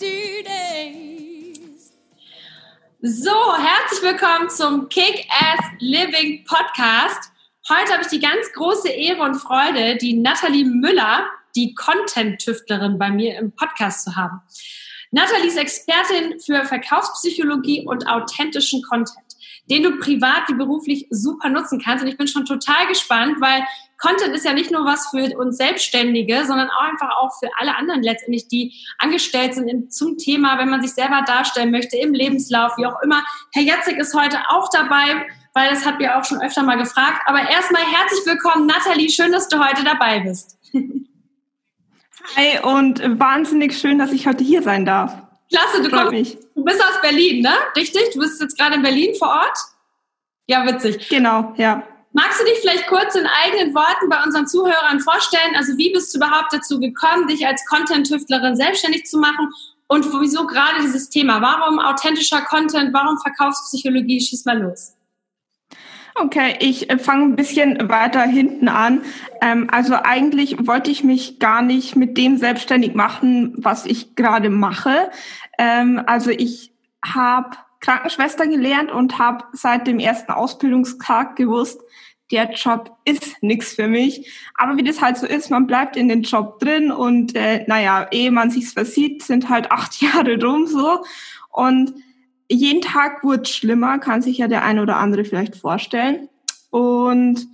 So, herzlich willkommen zum Kick-Ass Living Podcast. Heute habe ich die ganz große Ehre und Freude, die Nathalie Müller, die Content-Tüftlerin, bei mir im Podcast zu haben. Nathalie ist Expertin für Verkaufspsychologie und authentischen Content, den du privat wie beruflich super nutzen kannst. Und ich bin schon total gespannt, weil Content ist ja nicht nur was für uns Selbstständige, sondern auch einfach auch für alle anderen letztendlich, die angestellt sind zum Thema, wenn man sich selber darstellen möchte, im Lebenslauf, wie auch immer. Herr Jatzek ist heute auch dabei, weil das hat mir auch schon öfter mal gefragt. Aber erstmal herzlich willkommen, Nathalie. Schön, dass du heute dabei bist. Hi und wahnsinnig schön, dass ich heute hier sein darf. Klasse, du, kommst, mich. du bist aus Berlin, ne? Richtig? Du bist jetzt gerade in Berlin vor Ort? Ja, witzig. Genau, ja. Magst du dich vielleicht kurz in eigenen Worten bei unseren Zuhörern vorstellen? Also wie bist du überhaupt dazu gekommen, dich als Content-Tüftlerin selbstständig zu machen? Und wieso gerade dieses Thema? Warum authentischer Content? Warum Verkaufspsychologie? Schieß mal los. Okay, ich äh, fange ein bisschen weiter hinten an. Ähm, also eigentlich wollte ich mich gar nicht mit dem selbstständig machen, was ich gerade mache. Ähm, also ich habe Krankenschwester gelernt und habe seit dem ersten Ausbildungstag gewusst, der Job ist nichts für mich. Aber wie das halt so ist, man bleibt in den Job drin und äh, naja, ehe man sich's versieht, sind halt acht Jahre rum so. Und jeden Tag wurde schlimmer, kann sich ja der eine oder andere vielleicht vorstellen. Und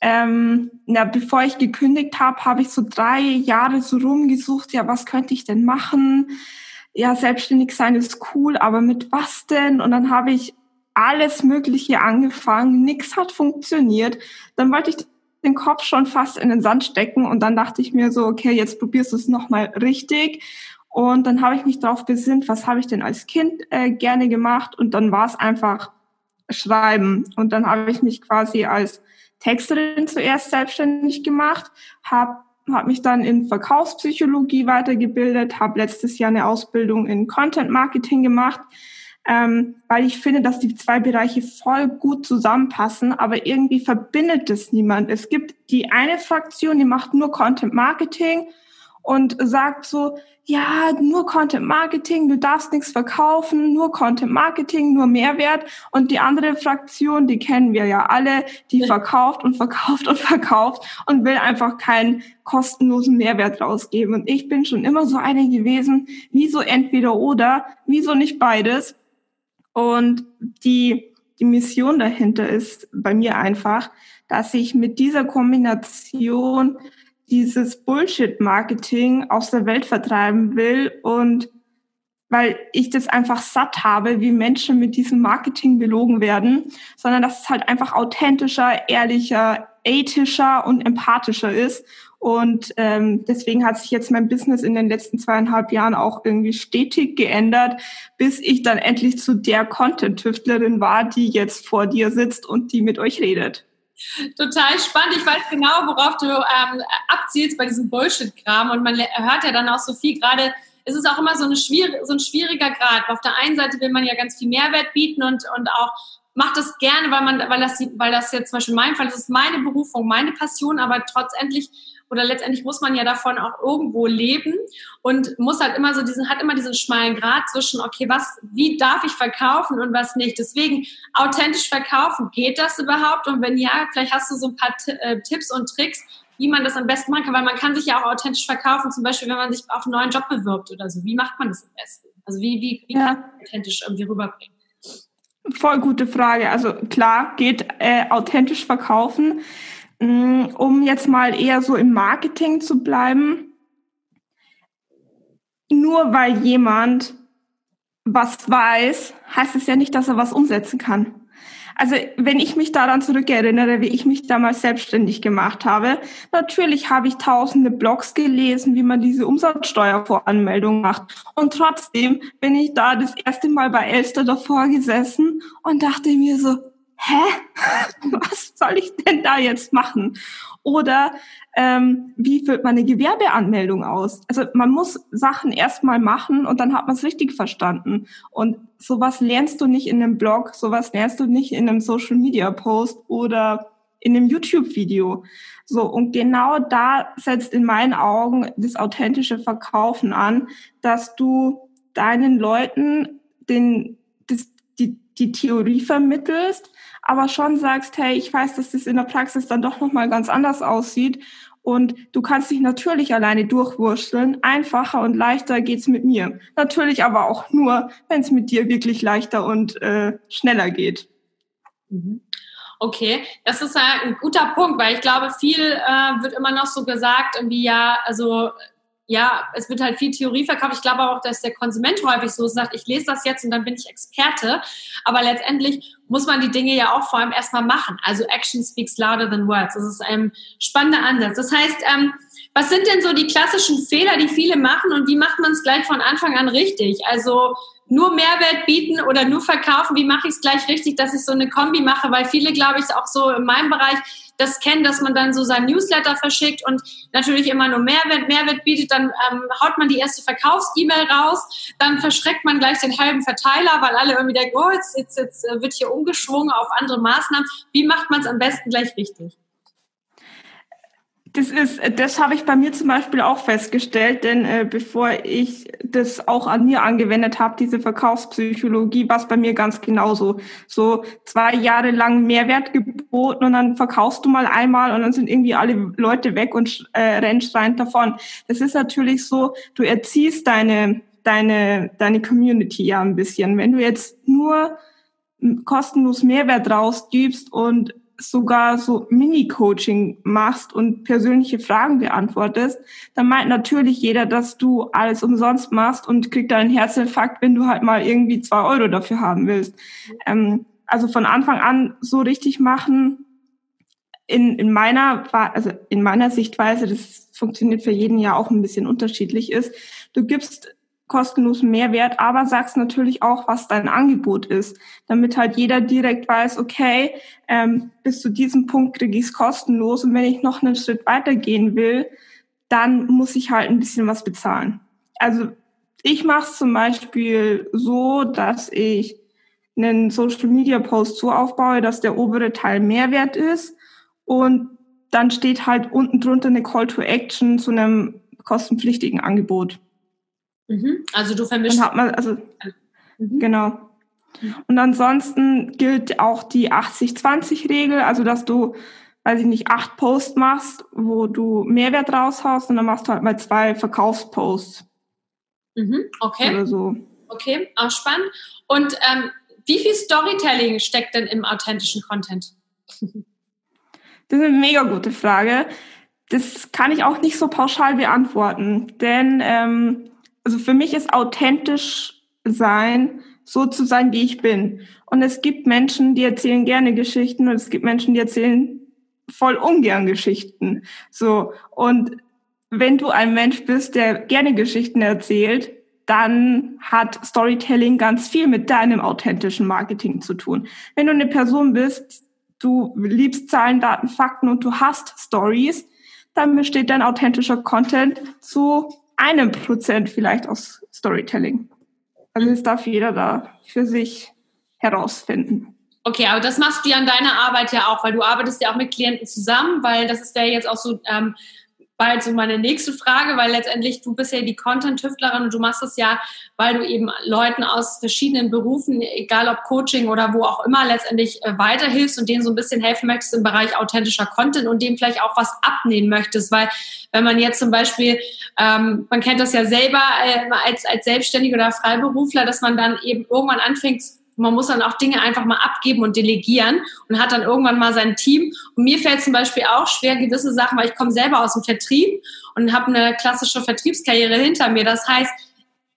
ähm, na, bevor ich gekündigt habe, habe ich so drei Jahre so rumgesucht, ja, was könnte ich denn machen? Ja, selbstständig sein ist cool, aber mit was denn? Und dann habe ich alles Mögliche angefangen, nichts hat funktioniert. Dann wollte ich den Kopf schon fast in den Sand stecken und dann dachte ich mir so, okay, jetzt probierst du es nochmal richtig und dann habe ich mich darauf besinnt, was habe ich denn als Kind äh, gerne gemacht? Und dann war es einfach Schreiben. Und dann habe ich mich quasi als Texterin zuerst selbstständig gemacht, habe hab mich dann in Verkaufspsychologie weitergebildet, habe letztes Jahr eine Ausbildung in Content Marketing gemacht, ähm, weil ich finde, dass die zwei Bereiche voll gut zusammenpassen, aber irgendwie verbindet es niemand. Es gibt die eine Fraktion, die macht nur Content Marketing und sagt so, ja, nur Content Marketing, du darfst nichts verkaufen, nur Content Marketing, nur Mehrwert. Und die andere Fraktion, die kennen wir ja alle, die verkauft und verkauft und verkauft und will einfach keinen kostenlosen Mehrwert rausgeben. Und ich bin schon immer so eine gewesen, wieso entweder oder, wieso nicht beides. Und die, die Mission dahinter ist bei mir einfach, dass ich mit dieser Kombination dieses Bullshit-Marketing aus der Welt vertreiben will und weil ich das einfach satt habe, wie Menschen mit diesem Marketing belogen werden, sondern dass es halt einfach authentischer, ehrlicher, ethischer und empathischer ist. Und ähm, deswegen hat sich jetzt mein Business in den letzten zweieinhalb Jahren auch irgendwie stetig geändert, bis ich dann endlich zu der Content-Tüftlerin war, die jetzt vor dir sitzt und die mit euch redet. Total spannend. Ich weiß genau, worauf du ähm, abzielst bei diesem Bullshit-Kram. Und man hört ja dann auch so viel. Gerade ist es auch immer so, eine schwierig, so ein schwieriger Grad. Auf der einen Seite will man ja ganz viel Mehrwert bieten und, und auch macht das gerne, weil man, weil das, weil das jetzt zum Beispiel mein Fall, das ist meine Berufung, meine Passion, aber trotzdendlich oder letztendlich muss man ja davon auch irgendwo leben und muss halt immer so diesen, hat immer diesen schmalen Grad zwischen, okay, was, wie darf ich verkaufen und was nicht. Deswegen authentisch verkaufen, geht das überhaupt? Und wenn ja, vielleicht hast du so ein paar äh, Tipps und Tricks, wie man das am besten machen kann, weil man kann sich ja auch authentisch verkaufen, zum Beispiel, wenn man sich auf einen neuen Job bewirbt oder so. Wie macht man das am besten? Also wie, wie, wie ja. kann man authentisch irgendwie rüberbringen? Voll gute Frage. Also klar, geht äh, authentisch verkaufen. Mm, um jetzt mal eher so im Marketing zu bleiben, nur weil jemand was weiß, heißt es ja nicht, dass er was umsetzen kann. Also wenn ich mich daran zurückerinnere, wie ich mich damals selbstständig gemacht habe, natürlich habe ich tausende Blogs gelesen, wie man diese Umsatzsteuervoranmeldung macht. Und trotzdem bin ich da das erste Mal bei Elster davor gesessen und dachte mir so, hä? Was soll ich denn da jetzt machen? Oder ähm, wie füllt man eine Gewerbeanmeldung aus? Also man muss Sachen erstmal machen und dann hat man es richtig verstanden. Und sowas lernst du nicht in einem Blog, sowas lernst du nicht in einem Social Media Post oder in einem YouTube-Video. So, und genau da setzt in meinen Augen das authentische Verkaufen an, dass du deinen Leuten den, die, Theorie vermittelst, aber schon sagst, hey, ich weiß, dass das in der Praxis dann doch nochmal ganz anders aussieht und du kannst dich natürlich alleine durchwurschteln. Einfacher und leichter geht's mit mir. Natürlich aber auch nur, wenn es mit dir wirklich leichter und äh, schneller geht. Mhm. Okay, das ist ein guter Punkt, weil ich glaube, viel äh, wird immer noch so gesagt, irgendwie ja, also ja, es wird halt viel Theorie verkauft. Ich glaube auch, dass der Konsument häufig so sagt, ich lese das jetzt und dann bin ich Experte. Aber letztendlich muss man die Dinge ja auch vor allem erstmal machen. Also Action speaks louder than words. Das ist ein spannender Ansatz. Das heißt, ähm, was sind denn so die klassischen Fehler, die viele machen und wie macht man es gleich von Anfang an richtig? Also nur Mehrwert bieten oder nur verkaufen, wie mache ich es gleich richtig, dass ich so eine Kombi mache? Weil viele, glaube ich, auch so in meinem Bereich das kennen, dass man dann so sein Newsletter verschickt und natürlich immer nur Mehrwert, Mehrwert bietet, dann ähm, haut man die erste Verkaufs-E-Mail raus, dann verschreckt man gleich den halben Verteiler, weil alle irgendwie denken, oh, jetzt, jetzt, jetzt wird hier umgeschwungen auf andere Maßnahmen. Wie macht man es am besten gleich richtig? Das ist, das habe ich bei mir zum Beispiel auch festgestellt, denn äh, bevor ich das auch an mir angewendet habe, diese Verkaufspsychologie, war es bei mir ganz genauso. So zwei Jahre lang Mehrwert geboten und dann verkaufst du mal einmal und dann sind irgendwie alle Leute weg und äh, rennen schreiend davon. Das ist natürlich so, du erziehst deine, deine, deine Community ja ein bisschen. Wenn du jetzt nur kostenlos Mehrwert rausgibst und sogar so Mini-Coaching machst und persönliche Fragen beantwortest, dann meint natürlich jeder, dass du alles umsonst machst und kriegt dann einen Herzinfarkt, wenn du halt mal irgendwie zwei Euro dafür haben willst. Ähm, also von Anfang an so richtig machen, in, in meiner, also in meiner Sichtweise, das funktioniert für jeden ja auch ein bisschen unterschiedlich ist, du gibst kostenlosen Mehrwert, aber sagst natürlich auch, was dein Angebot ist, damit halt jeder direkt weiß, okay, ähm, bis zu diesem Punkt kriege ich es kostenlos und wenn ich noch einen Schritt weitergehen will, dann muss ich halt ein bisschen was bezahlen. Also ich mache es zum Beispiel so, dass ich einen Social Media Post so aufbaue, dass der obere Teil Mehrwert ist und dann steht halt unten drunter eine Call to Action zu einem kostenpflichtigen Angebot. Mhm. Also du vermischst. Dann hat man, also, mhm. genau. Und ansonsten gilt auch die 80-20-Regel, also dass du, weiß ich nicht, acht Posts machst, wo du Mehrwert raushaust und dann machst du halt mal zwei Verkaufsposts. Mhm. Okay. Oder so. Okay, auch spannend. Und ähm, wie viel Storytelling steckt denn im authentischen Content? Das ist eine mega gute Frage. Das kann ich auch nicht so pauschal beantworten, denn ähm, also für mich ist authentisch sein, so zu sein, wie ich bin. Und es gibt Menschen, die erzählen gerne Geschichten und es gibt Menschen, die erzählen voll ungern Geschichten. So. Und wenn du ein Mensch bist, der gerne Geschichten erzählt, dann hat Storytelling ganz viel mit deinem authentischen Marketing zu tun. Wenn du eine Person bist, du liebst Zahlen, Daten, Fakten und du hast Stories, dann besteht dein authentischer Content zu einem Prozent vielleicht aus Storytelling. Also das darf jeder da für sich herausfinden. Okay, aber das machst du ja an deiner Arbeit ja auch, weil du arbeitest ja auch mit Klienten zusammen, weil das ist ja jetzt auch so ähm, bald so meine nächste Frage, weil letztendlich du bist ja die Content-Tüftlerin und du machst es ja, weil du eben Leuten aus verschiedenen Berufen, egal ob Coaching oder wo auch immer, letztendlich äh, weiterhilfst und denen so ein bisschen helfen möchtest im Bereich authentischer Content und dem vielleicht auch was abnehmen möchtest, weil wenn man jetzt zum Beispiel, ähm, man kennt das ja selber äh, als, als Selbstständiger oder Freiberufler, dass man dann eben irgendwann anfängt, man muss dann auch Dinge einfach mal abgeben und delegieren und hat dann irgendwann mal sein Team. Und mir fällt zum Beispiel auch schwer gewisse Sachen, weil ich komme selber aus dem Vertrieb und habe eine klassische Vertriebskarriere hinter mir. Das heißt,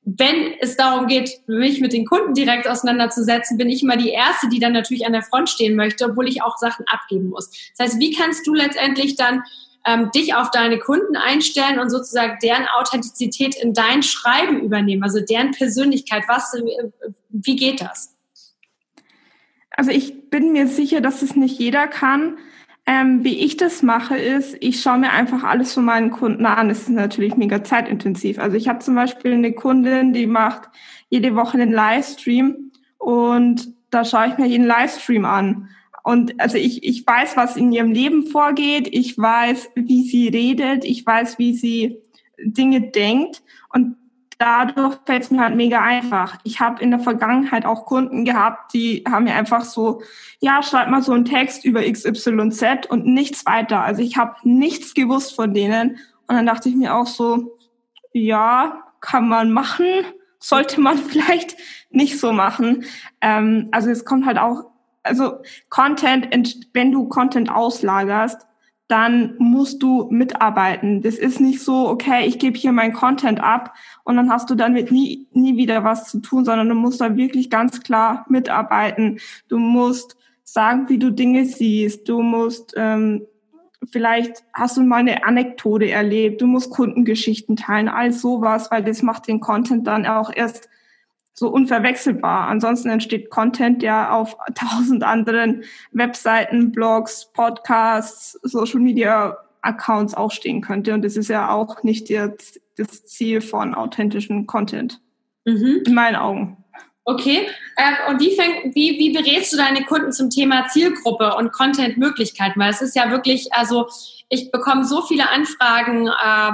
wenn es darum geht, mich mit den Kunden direkt auseinanderzusetzen, bin ich immer die Erste, die dann natürlich an der Front stehen möchte, obwohl ich auch Sachen abgeben muss. Das heißt, wie kannst du letztendlich dann ähm, dich auf deine Kunden einstellen und sozusagen deren Authentizität in dein Schreiben übernehmen, also deren Persönlichkeit? Was, äh, wie geht das? Also ich bin mir sicher, dass es nicht jeder kann. Ähm, wie ich das mache, ist, ich schaue mir einfach alles von meinen Kunden an. Es ist natürlich mega zeitintensiv. Also ich habe zum Beispiel eine Kundin, die macht jede Woche einen Livestream und da schaue ich mir jeden Livestream an. Und also ich, ich weiß, was in ihrem Leben vorgeht, ich weiß, wie sie redet, ich weiß, wie sie Dinge denkt. Und dadurch fällt es mir halt mega einfach. Ich habe in der Vergangenheit auch Kunden gehabt, die haben mir einfach so, ja, schreib mal so einen Text über XYZ und nichts weiter. Also ich habe nichts gewusst von denen. Und dann dachte ich mir auch so, ja, kann man machen, sollte man vielleicht nicht so machen. Ähm, also es kommt halt auch, also Content, wenn du Content auslagerst, dann musst du mitarbeiten. Das ist nicht so, okay, ich gebe hier mein Content ab und dann hast du damit nie, nie wieder was zu tun, sondern du musst da wirklich ganz klar mitarbeiten. Du musst sagen, wie du Dinge siehst. Du musst, ähm, vielleicht hast du mal eine Anekdote erlebt. Du musst Kundengeschichten teilen, all sowas, weil das macht den Content dann auch erst so unverwechselbar. Ansonsten entsteht Content, der auf tausend anderen Webseiten, Blogs, Podcasts, Social Media Accounts auch stehen könnte. Und das ist ja auch nicht das, das Ziel von authentischem Content. Mhm. In meinen Augen. Okay. Äh, und wie, fäng, wie, wie berätst du deine Kunden zum Thema Zielgruppe und Content-Möglichkeiten? Weil es ist ja wirklich, also ich bekomme so viele Anfragen äh,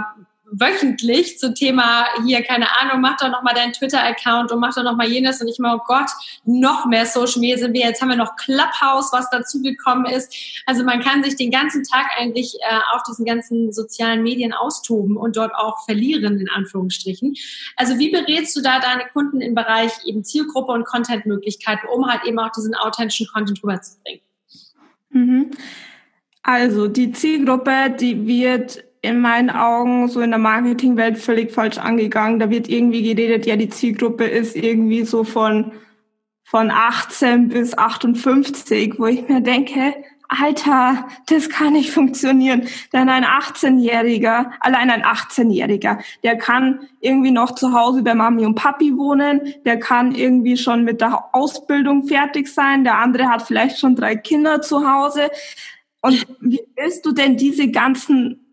wöchentlich zum Thema hier, keine Ahnung, mach doch nochmal deinen Twitter-Account und mach doch nochmal jenes und ich mal, oh Gott, noch mehr Social Media sind wir. Jetzt haben wir noch Clubhouse, was dazugekommen ist. Also man kann sich den ganzen Tag eigentlich äh, auf diesen ganzen sozialen Medien austoben und dort auch verlieren, in Anführungsstrichen. Also wie berätst du da deine Kunden im Bereich eben Zielgruppe und Content-Möglichkeiten, um halt eben auch diesen authentischen Content rüberzubringen? Mhm. Also die Zielgruppe, die wird in meinen Augen so in der Marketingwelt völlig falsch angegangen. Da wird irgendwie geredet, ja, die Zielgruppe ist irgendwie so von, von 18 bis 58, wo ich mir denke, Alter, das kann nicht funktionieren. Denn ein 18-Jähriger, allein ein 18-Jähriger, der kann irgendwie noch zu Hause bei Mami und Papi wohnen, der kann irgendwie schon mit der Ausbildung fertig sein, der andere hat vielleicht schon drei Kinder zu Hause. Und wie willst du denn diese ganzen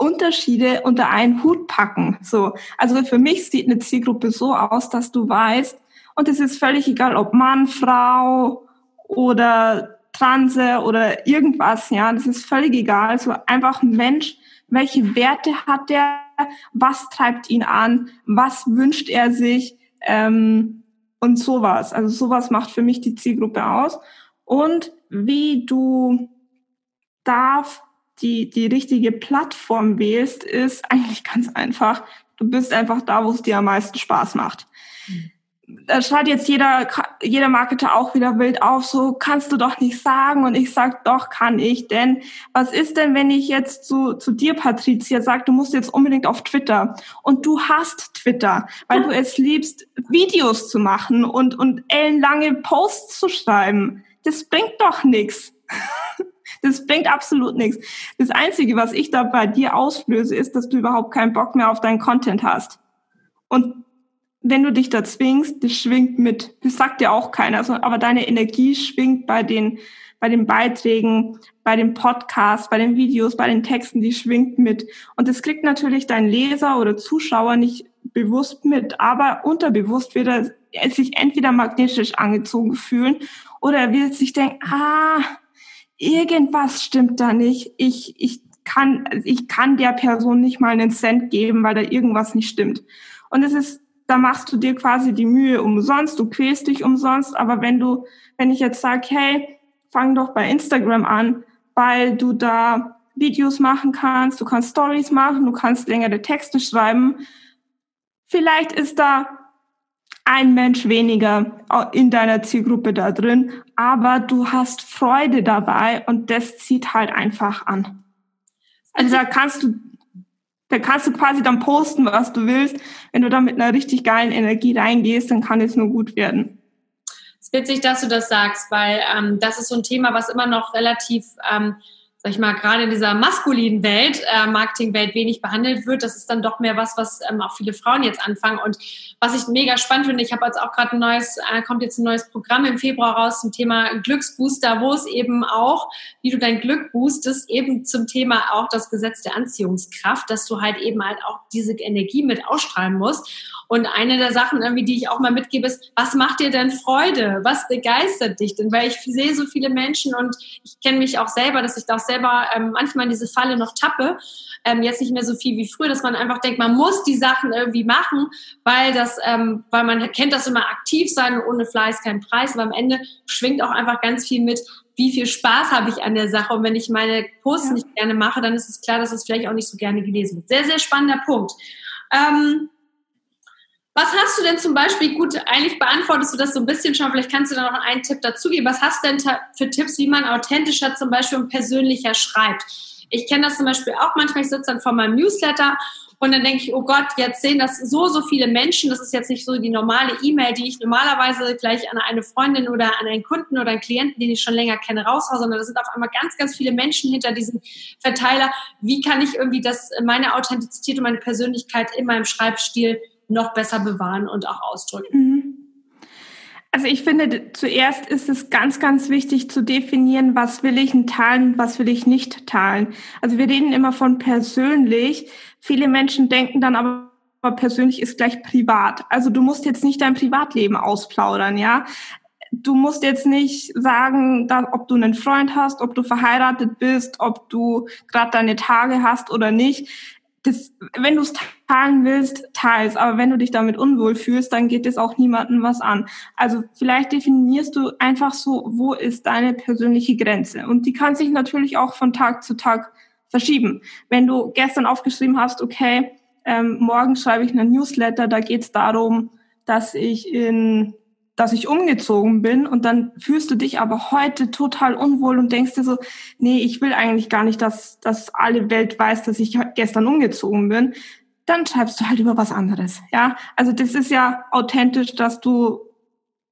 Unterschiede unter einen Hut packen. So, also für mich sieht eine Zielgruppe so aus, dass du weißt, und es ist völlig egal, ob Mann, Frau oder Transe oder irgendwas, ja, das ist völlig egal. So einfach ein Mensch, welche Werte hat der, was treibt ihn an, was wünscht er sich ähm, und sowas. Also sowas macht für mich die Zielgruppe aus. Und wie du darf die, die richtige Plattform wählst, ist eigentlich ganz einfach. Du bist einfach da, wo es dir am meisten Spaß macht. Da schreit jetzt jeder, jeder Marketer auch wieder wild auf, so kannst du doch nicht sagen. Und ich sag, doch, kann ich. Denn was ist denn, wenn ich jetzt zu, zu dir, Patricia, sag, du musst jetzt unbedingt auf Twitter. Und du hast Twitter, weil du es liebst, Videos zu machen und, und ellenlange Posts zu schreiben. Das bringt doch nichts. Das bringt absolut nichts. Das Einzige, was ich da bei dir auslöse, ist, dass du überhaupt keinen Bock mehr auf deinen Content hast. Und wenn du dich da zwingst, das schwingt mit. Das sagt dir auch keiner. Aber deine Energie schwingt bei den, bei den Beiträgen, bei den Podcasts, bei den Videos, bei den Texten, die schwingt mit. Und das kriegt natürlich dein Leser oder Zuschauer nicht bewusst mit, aber unterbewusst wird er sich entweder magnetisch angezogen fühlen oder er wird sich denken, ah, irgendwas stimmt da nicht. Ich, ich kann, ich kann der Person nicht mal einen Cent geben, weil da irgendwas nicht stimmt. Und es ist, da machst du dir quasi die Mühe umsonst, du quälst dich umsonst, aber wenn du, wenn ich jetzt sage, hey, fang doch bei Instagram an, weil du da Videos machen kannst, du kannst Stories machen, du kannst längere Texte schreiben. Vielleicht ist da ein Mensch weniger in deiner Zielgruppe da drin, aber du hast Freude dabei und das zieht halt einfach an. Also da kannst du, Da kannst du quasi dann posten, was du willst. Wenn du da mit einer richtig geilen Energie reingehst, dann kann es nur gut werden. Es ist witzig, dass du das sagst, weil ähm, das ist so ein Thema, was immer noch relativ ähm, sag ich mal, gerade in dieser maskulinen Welt, äh, Marketingwelt wenig behandelt wird. Das ist dann doch mehr was, was ähm, auch viele Frauen jetzt anfangen. Und was ich mega spannend finde, ich habe jetzt auch gerade ein neues, äh, kommt jetzt ein neues Programm im Februar raus zum Thema Glücksbooster, wo es eben auch, wie du dein Glück boostest, eben zum Thema auch das Gesetz der Anziehungskraft, dass du halt eben halt auch diese Energie mit ausstrahlen musst. Und eine der Sachen, irgendwie, die ich auch mal mitgebe, ist, was macht dir denn Freude? Was begeistert dich denn? Weil ich sehe so viele Menschen und ich kenne mich auch selber, dass ich da auch selber ähm, manchmal in diese Falle noch tappe. Ähm, jetzt nicht mehr so viel wie früher, dass man einfach denkt, man muss die Sachen irgendwie machen, weil das, ähm, weil man kennt das immer aktiv sein und ohne Fleiß kein Preis. Aber am Ende schwingt auch einfach ganz viel mit, wie viel Spaß habe ich an der Sache. Und wenn ich meine Posts ja. nicht gerne mache, dann ist es klar, dass es vielleicht auch nicht so gerne gelesen wird. Sehr, sehr spannender Punkt. Ähm, was hast du denn zum Beispiel, gut, eigentlich beantwortest du das so ein bisschen schon, vielleicht kannst du da noch einen Tipp dazugeben. Was hast du denn für Tipps, wie man authentischer zum Beispiel und persönlicher schreibt? Ich kenne das zum Beispiel auch manchmal, ich sitze dann vor meinem Newsletter und dann denke ich, oh Gott, jetzt sehen das so, so viele Menschen. Das ist jetzt nicht so die normale E-Mail, die ich normalerweise gleich an eine Freundin oder an einen Kunden oder einen Klienten, den ich schon länger kenne, raushaue, sondern das sind auf einmal ganz, ganz viele Menschen hinter diesem Verteiler. Wie kann ich irgendwie das, meine Authentizität und meine Persönlichkeit in meinem Schreibstil noch besser bewahren und auch ausdrücken. Mhm. Also ich finde, zuerst ist es ganz, ganz wichtig zu definieren, was will ich teilen, was will ich nicht teilen. Also wir reden immer von persönlich. Viele Menschen denken dann aber, persönlich ist gleich privat. Also du musst jetzt nicht dein Privatleben ausplaudern, ja. Du musst jetzt nicht sagen, ob du einen Freund hast, ob du verheiratet bist, ob du gerade deine Tage hast oder nicht das, wenn du es teilen willst, teils. Aber wenn du dich damit unwohl fühlst, dann geht es auch niemandem was an. Also vielleicht definierst du einfach so, wo ist deine persönliche Grenze? Und die kann sich natürlich auch von Tag zu Tag verschieben. Wenn du gestern aufgeschrieben hast, okay, ähm, morgen schreibe ich einen Newsletter, da geht es darum, dass ich in dass ich umgezogen bin und dann fühlst du dich aber heute total unwohl und denkst dir so, nee, ich will eigentlich gar nicht, dass, dass alle Welt weiß, dass ich gestern umgezogen bin, dann schreibst du halt über was anderes, ja. Also das ist ja authentisch, dass du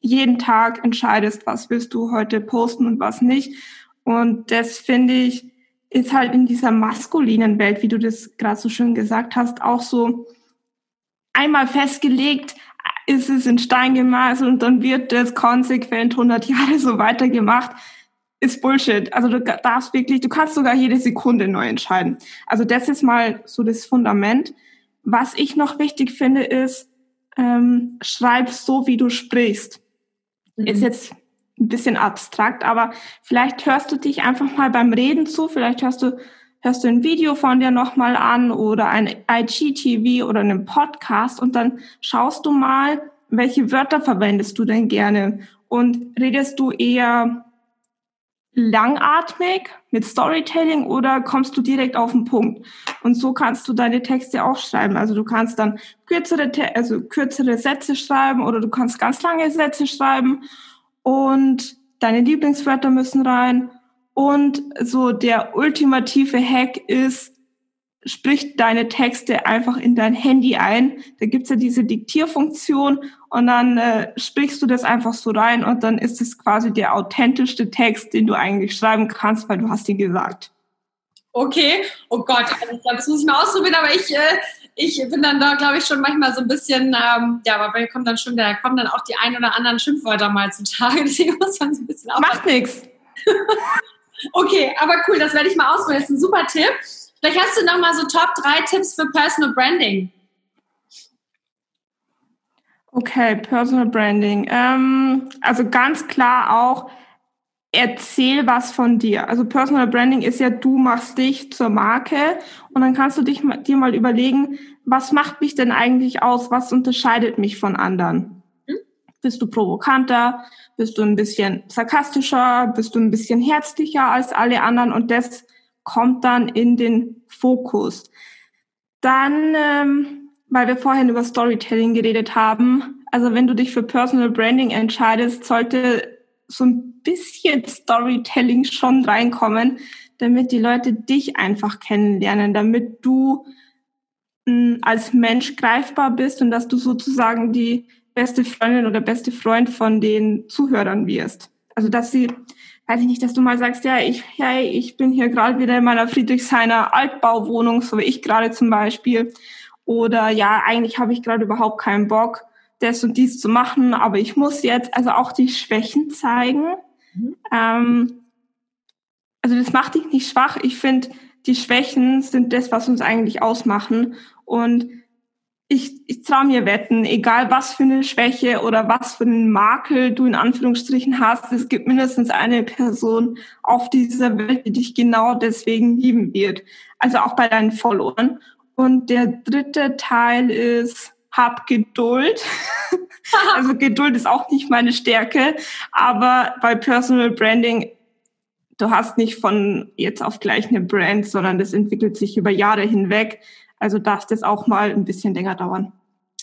jeden Tag entscheidest, was willst du heute posten und was nicht. Und das finde ich, ist halt in dieser maskulinen Welt, wie du das gerade so schön gesagt hast, auch so einmal festgelegt, ist es in Stein gemeißelt und dann wird das konsequent 100 Jahre so weitergemacht, ist Bullshit. Also du darfst wirklich, du kannst sogar jede Sekunde neu entscheiden. Also das ist mal so das Fundament. Was ich noch wichtig finde, ist, ähm, schreib so, wie du sprichst. Mhm. Ist jetzt ein bisschen abstrakt, aber vielleicht hörst du dich einfach mal beim Reden zu, vielleicht hörst du hörst du ein Video von dir nochmal an oder ein IGTV oder einen Podcast und dann schaust du mal, welche Wörter verwendest du denn gerne und redest du eher langatmig mit Storytelling oder kommst du direkt auf den Punkt? Und so kannst du deine Texte auch schreiben. Also du kannst dann kürzere, also kürzere Sätze schreiben oder du kannst ganz lange Sätze schreiben und deine Lieblingswörter müssen rein und so der ultimative Hack ist, sprich deine Texte einfach in dein Handy ein. Da gibt's ja diese Diktierfunktion und dann äh, sprichst du das einfach so rein und dann ist es quasi der authentischste Text, den du eigentlich schreiben kannst, weil du hast ihn gesagt. Okay, oh Gott, also ich glaube, das muss ich mal ausprobieren, aber ich, äh, ich bin dann da, glaube ich, schon manchmal so ein bisschen, ähm, ja, aber kommt dann schon, da kommen dann auch die ein oder anderen Schimpfwörter mal zutage, deswegen muss man so ein bisschen aufpassen. Macht nichts. Okay, aber cool, das werde ich mal ausprobieren. Das ist ein super Tipp. Vielleicht hast du noch mal so Top 3 Tipps für Personal Branding. Okay, Personal Branding. Ähm, also ganz klar auch, erzähl was von dir. Also Personal Branding ist ja, du machst dich zur Marke und dann kannst du dich dir mal überlegen, was macht mich denn eigentlich aus? Was unterscheidet mich von anderen? Hm? Bist du provokanter? Bist du ein bisschen sarkastischer? Bist du ein bisschen herzlicher als alle anderen? Und das kommt dann in den Fokus. Dann, ähm, weil wir vorhin über Storytelling geredet haben, also wenn du dich für Personal Branding entscheidest, sollte so ein bisschen Storytelling schon reinkommen, damit die Leute dich einfach kennenlernen, damit du mh, als Mensch greifbar bist und dass du sozusagen die beste Freundin oder beste Freund von den Zuhörern wirst. Also dass sie, weiß ich nicht, dass du mal sagst, ja, ich, hey, ich bin hier gerade wieder in meiner Friedrichshainer Altbauwohnung, so wie ich gerade zum Beispiel. Oder ja, eigentlich habe ich gerade überhaupt keinen Bock, das und dies zu machen, aber ich muss jetzt also auch die Schwächen zeigen. Mhm. Ähm, also das macht dich nicht schwach. Ich finde, die Schwächen sind das, was uns eigentlich ausmachen. Und ich, ich traue mir wetten, egal was für eine Schwäche oder was für einen Makel du in Anführungsstrichen hast, es gibt mindestens eine Person auf dieser Welt, die dich genau deswegen lieben wird. Also auch bei deinen Followern. Und der dritte Teil ist, hab Geduld. also Geduld ist auch nicht meine Stärke, aber bei Personal Branding, du hast nicht von jetzt auf gleich eine Brand, sondern das entwickelt sich über Jahre hinweg. Also darf das auch mal ein bisschen länger dauern.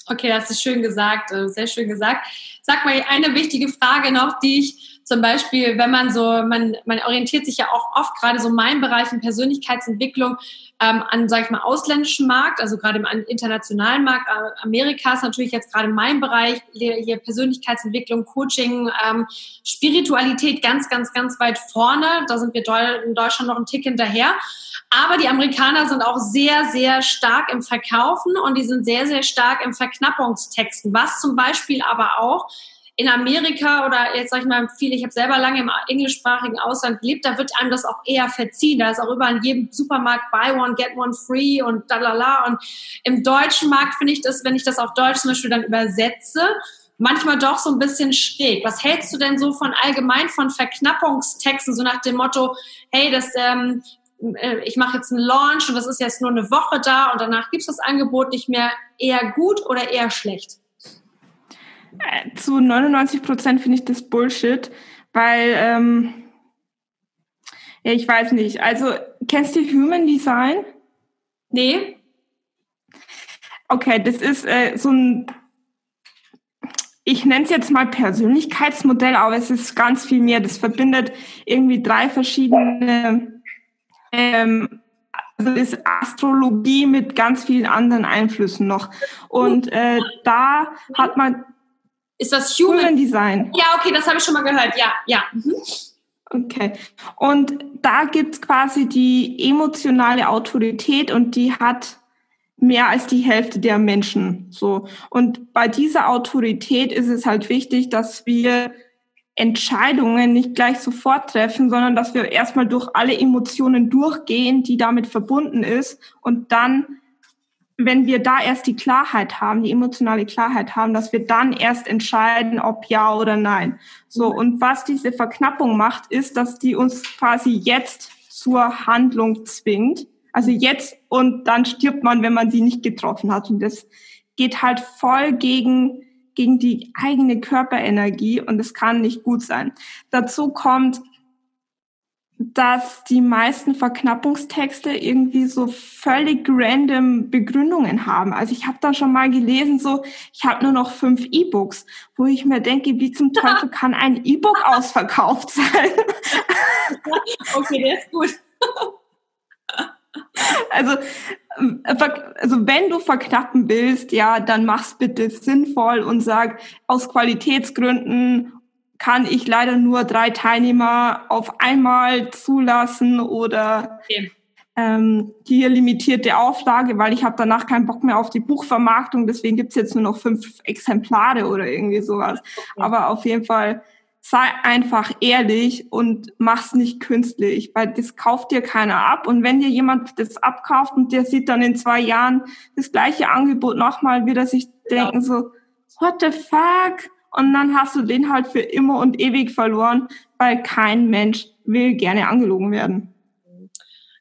Okay, das ist schön gesagt, äh, sehr schön gesagt. Sag mal, eine wichtige Frage noch, die ich zum Beispiel, wenn man so, man, man orientiert sich ja auch oft gerade so in meinem Bereich in Persönlichkeitsentwicklung ähm, an, sage ich mal, ausländischen Markt, also gerade im internationalen Markt. Äh, Amerika ist natürlich jetzt gerade mein Bereich, hier Persönlichkeitsentwicklung, Coaching, ähm, Spiritualität ganz, ganz, ganz weit vorne. Da sind wir in Deutschland noch einen Tick hinterher. Aber die Amerikaner sind auch sehr, sehr stark im Verkaufen und die sind sehr, sehr stark im Verknappungstexten, was zum Beispiel aber auch in Amerika oder jetzt sage ich mal viel, ich habe selber lange im englischsprachigen Ausland gelebt, da wird einem das auch eher verziehen. Da ist auch überall in jedem Supermarkt buy one, get one free und da la la. Und im deutschen Markt finde ich das, wenn ich das auf Deutsch zum Beispiel dann übersetze, manchmal doch so ein bisschen schräg. Was hältst du denn so von allgemein von Verknappungstexten, so nach dem Motto, hey, das ähm, äh, ich mache jetzt einen Launch und das ist jetzt nur eine Woche da und danach gibt es das Angebot nicht mehr eher gut oder eher schlecht? Zu 99 Prozent finde ich das Bullshit, weil, ähm, ja, ich weiß nicht. Also, kennst du Human Design? Nee. Okay, das ist äh, so ein, ich nenne es jetzt mal Persönlichkeitsmodell, aber es ist ganz viel mehr. Das verbindet irgendwie drei verschiedene ähm, also ist Astrologie mit ganz vielen anderen Einflüssen noch. Und äh, da hat man. Ist das Human, Human Design? Ja, okay, das habe ich schon mal gehört. Ja, ja. Mhm. Okay. Und da gibt's quasi die emotionale Autorität und die hat mehr als die Hälfte der Menschen. So. Und bei dieser Autorität ist es halt wichtig, dass wir Entscheidungen nicht gleich sofort treffen, sondern dass wir erstmal durch alle Emotionen durchgehen, die damit verbunden ist und dann, wenn wir da erst die Klarheit haben, die emotionale Klarheit haben, dass wir dann erst entscheiden, ob ja oder nein. So. Und was diese Verknappung macht, ist, dass die uns quasi jetzt zur Handlung zwingt. Also jetzt und dann stirbt man, wenn man sie nicht getroffen hat. Und das geht halt voll gegen gegen die eigene Körperenergie und es kann nicht gut sein. Dazu kommt, dass die meisten Verknappungstexte irgendwie so völlig random Begründungen haben. Also ich habe da schon mal gelesen, so ich habe nur noch fünf E-Books, wo ich mir denke, wie zum Teufel kann ein E-Book ausverkauft sein? okay, der ist gut. Also also wenn du verknappen willst, ja, dann mach's bitte sinnvoll und sag, aus Qualitätsgründen kann ich leider nur drei Teilnehmer auf einmal zulassen oder okay. ähm, hier limitierte Auflage, weil ich habe danach keinen Bock mehr auf die Buchvermarktung, deswegen gibt's jetzt nur noch fünf Exemplare oder irgendwie sowas. Okay. Aber auf jeden Fall sei einfach ehrlich und mach's nicht künstlich, weil das kauft dir keiner ab. Und wenn dir jemand das abkauft und der sieht dann in zwei Jahren das gleiche Angebot nochmal, wird er sich ja. denken so, what the fuck? Und dann hast du den halt für immer und ewig verloren, weil kein Mensch will gerne angelogen werden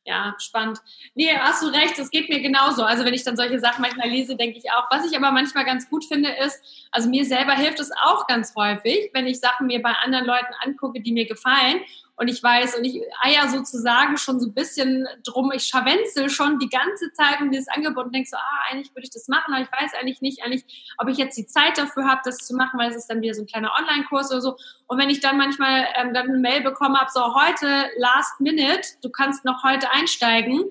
ja, spannend. Nee, hast du recht, es geht mir genauso. Also wenn ich dann solche Sachen manchmal lese, denke ich auch. Was ich aber manchmal ganz gut finde, ist, also mir selber hilft es auch ganz häufig, wenn ich Sachen mir bei anderen Leuten angucke, die mir gefallen und ich weiß, und ich eier sozusagen schon so ein bisschen drum, ich scharwenzel schon die ganze Zeit um dieses Angebot und denke so, ah, eigentlich würde ich das machen, aber ich weiß eigentlich nicht, eigentlich, ob ich jetzt die Zeit dafür habe, das zu machen, weil es ist dann wieder so ein kleiner Online-Kurs oder so. Und wenn ich dann manchmal ähm, dann eine Mail bekommen habe, so heute, last minute, du kannst noch heute einsteigen,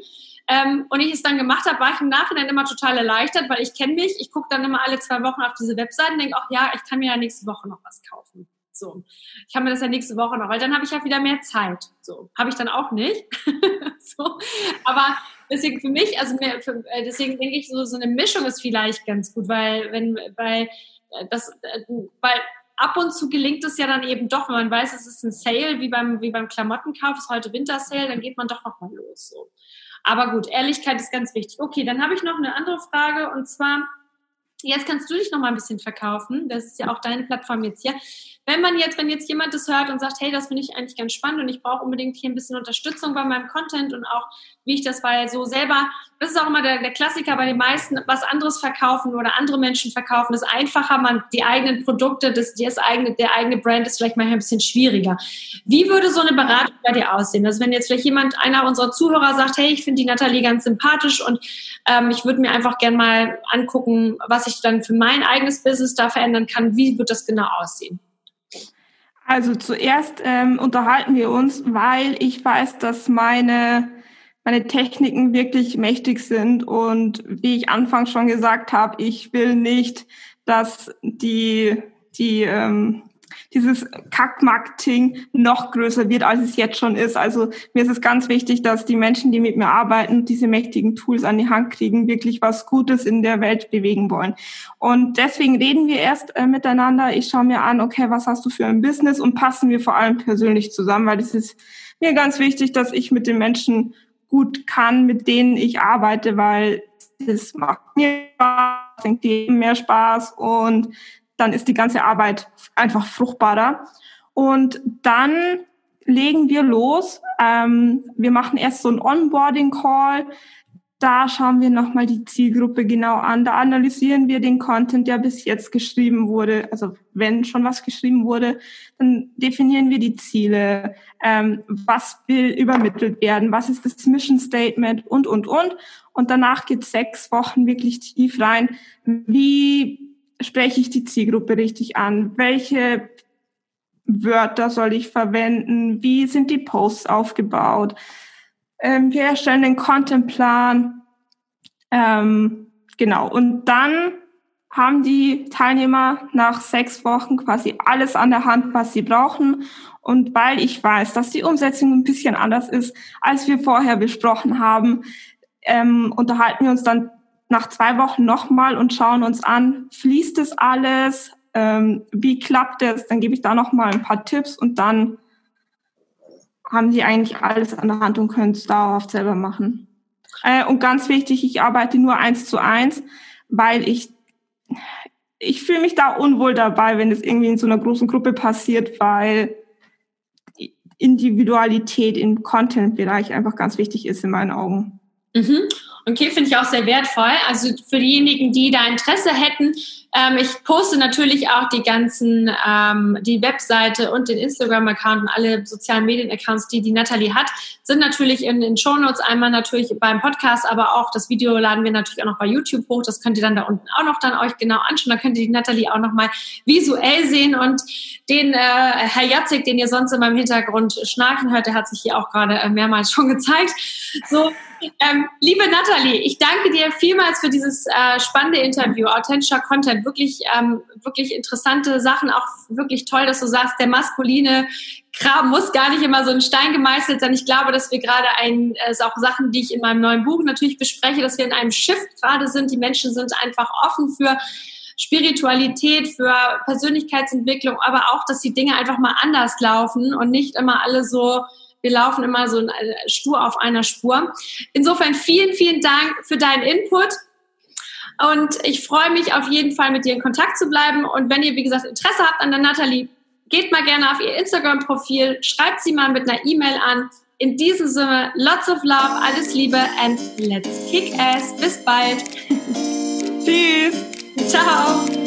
Ähm, und ich es dann gemacht habe, war ich im Nachhinein immer total erleichtert, weil ich kenne mich. Ich gucke dann immer alle zwei Wochen auf diese Webseiten und denke, ach ja, ich kann mir ja nächste Woche noch was kaufen. So, ich kann mir das ja nächste Woche noch, weil dann habe ich ja wieder mehr Zeit. So, habe ich dann auch nicht. so, aber deswegen für mich, also mehr, für, äh, deswegen denke ich, so, so eine Mischung ist vielleicht ganz gut, weil wenn, weil äh, das, äh, weil ab und zu gelingt es ja dann eben doch, wenn man weiß, es ist ein Sale, wie beim, wie beim Klamottenkauf, ist heute Wintersale, dann geht man doch noch mal los. So. Aber gut, Ehrlichkeit ist ganz wichtig. Okay, dann habe ich noch eine andere Frage und zwar, jetzt kannst du dich noch mal ein bisschen verkaufen. Das ist ja auch deine Plattform jetzt hier wenn man jetzt, wenn jetzt jemand das hört und sagt, hey, das finde ich eigentlich ganz spannend und ich brauche unbedingt hier ein bisschen Unterstützung bei meinem Content und auch, wie ich das bei so selber, das ist auch immer der, der Klassiker bei den meisten, was anderes verkaufen oder andere Menschen verkaufen, ist einfacher, man die eigenen Produkte, das, das eigene, der eigene Brand ist vielleicht mal ein bisschen schwieriger. Wie würde so eine Beratung bei dir aussehen? Also wenn jetzt vielleicht jemand, einer unserer Zuhörer sagt, hey, ich finde die Nathalie ganz sympathisch und ähm, ich würde mir einfach gern mal angucken, was ich dann für mein eigenes Business da verändern kann. Wie wird das genau aussehen? Also zuerst ähm, unterhalten wir uns, weil ich weiß, dass meine, meine Techniken wirklich mächtig sind. Und wie ich anfangs schon gesagt habe, ich will nicht, dass die, die ähm, dieses Kack-Marketing noch größer wird, als es jetzt schon ist. Also mir ist es ganz wichtig, dass die Menschen, die mit mir arbeiten, diese mächtigen Tools an die Hand kriegen, wirklich was Gutes in der Welt bewegen wollen. Und deswegen reden wir erst äh, miteinander. Ich schaue mir an, okay, was hast du für ein Business und passen wir vor allem persönlich zusammen, weil es ist mir ganz wichtig, dass ich mit den Menschen gut kann, mit denen ich arbeite, weil das macht mir Spaß, bringt dir mehr Spaß und dann ist die ganze Arbeit einfach fruchtbarer. Und dann legen wir los. Ähm, wir machen erst so einen Onboarding-Call. Da schauen wir nochmal die Zielgruppe genau an. Da analysieren wir den Content, der bis jetzt geschrieben wurde. Also wenn schon was geschrieben wurde, dann definieren wir die Ziele. Ähm, was will übermittelt werden? Was ist das Mission Statement? Und, und, und. Und danach geht sechs Wochen wirklich tief rein. Wie spreche ich die Zielgruppe richtig an? Welche Wörter soll ich verwenden? Wie sind die Posts aufgebaut? Ähm, wir erstellen den Contentplan. Ähm, genau. Und dann haben die Teilnehmer nach sechs Wochen quasi alles an der Hand, was sie brauchen. Und weil ich weiß, dass die Umsetzung ein bisschen anders ist, als wir vorher besprochen haben, ähm, unterhalten wir uns dann nach zwei Wochen nochmal und schauen uns an, fließt es alles, ähm, wie klappt es, dann gebe ich da nochmal ein paar Tipps und dann haben die eigentlich alles an der Hand und können es dauerhaft selber machen. Äh, und ganz wichtig, ich arbeite nur eins zu eins, weil ich, ich fühle mich da unwohl dabei, wenn es irgendwie in so einer großen Gruppe passiert, weil Individualität im Content-Bereich einfach ganz wichtig ist in meinen Augen. Mhm. Okay, finde ich auch sehr wertvoll. Also für diejenigen, die da Interesse hätten, ähm, ich poste natürlich auch die ganzen, ähm, die Webseite und den Instagram-Account und alle sozialen Medien-Accounts, die die Natalie hat, sind natürlich in den Shownotes einmal natürlich beim Podcast, aber auch das Video laden wir natürlich auch noch bei YouTube hoch. Das könnt ihr dann da unten auch noch dann euch genau anschauen. Da könnt ihr die Natalie auch noch mal visuell sehen und den äh, Herr Jatzig, den ihr sonst in meinem Hintergrund schnarchen hört, der hat sich hier auch gerade äh, mehrmals schon gezeigt. So, ähm, liebe Nathalie, ich danke dir vielmals für dieses äh, spannende Interview, authentischer Content, wirklich, ähm, wirklich interessante Sachen, auch wirklich toll, dass du sagst, der maskuline Kram muss gar nicht immer so ein Stein gemeißelt sein. Ich glaube, dass wir gerade ein, es äh, auch Sachen, die ich in meinem neuen Buch natürlich bespreche, dass wir in einem Shift gerade sind. Die Menschen sind einfach offen für Spiritualität, für Persönlichkeitsentwicklung, aber auch, dass die Dinge einfach mal anders laufen und nicht immer alle so wir laufen immer so stur auf einer Spur. Insofern vielen, vielen Dank für deinen Input. Und ich freue mich auf jeden Fall, mit dir in Kontakt zu bleiben. Und wenn ihr, wie gesagt, Interesse habt an der Nathalie, geht mal gerne auf ihr Instagram-Profil, schreibt sie mal mit einer E-Mail an. In diesem Sinne, lots of love, alles Liebe and let's kick ass. Bis bald. Tschüss. Ciao.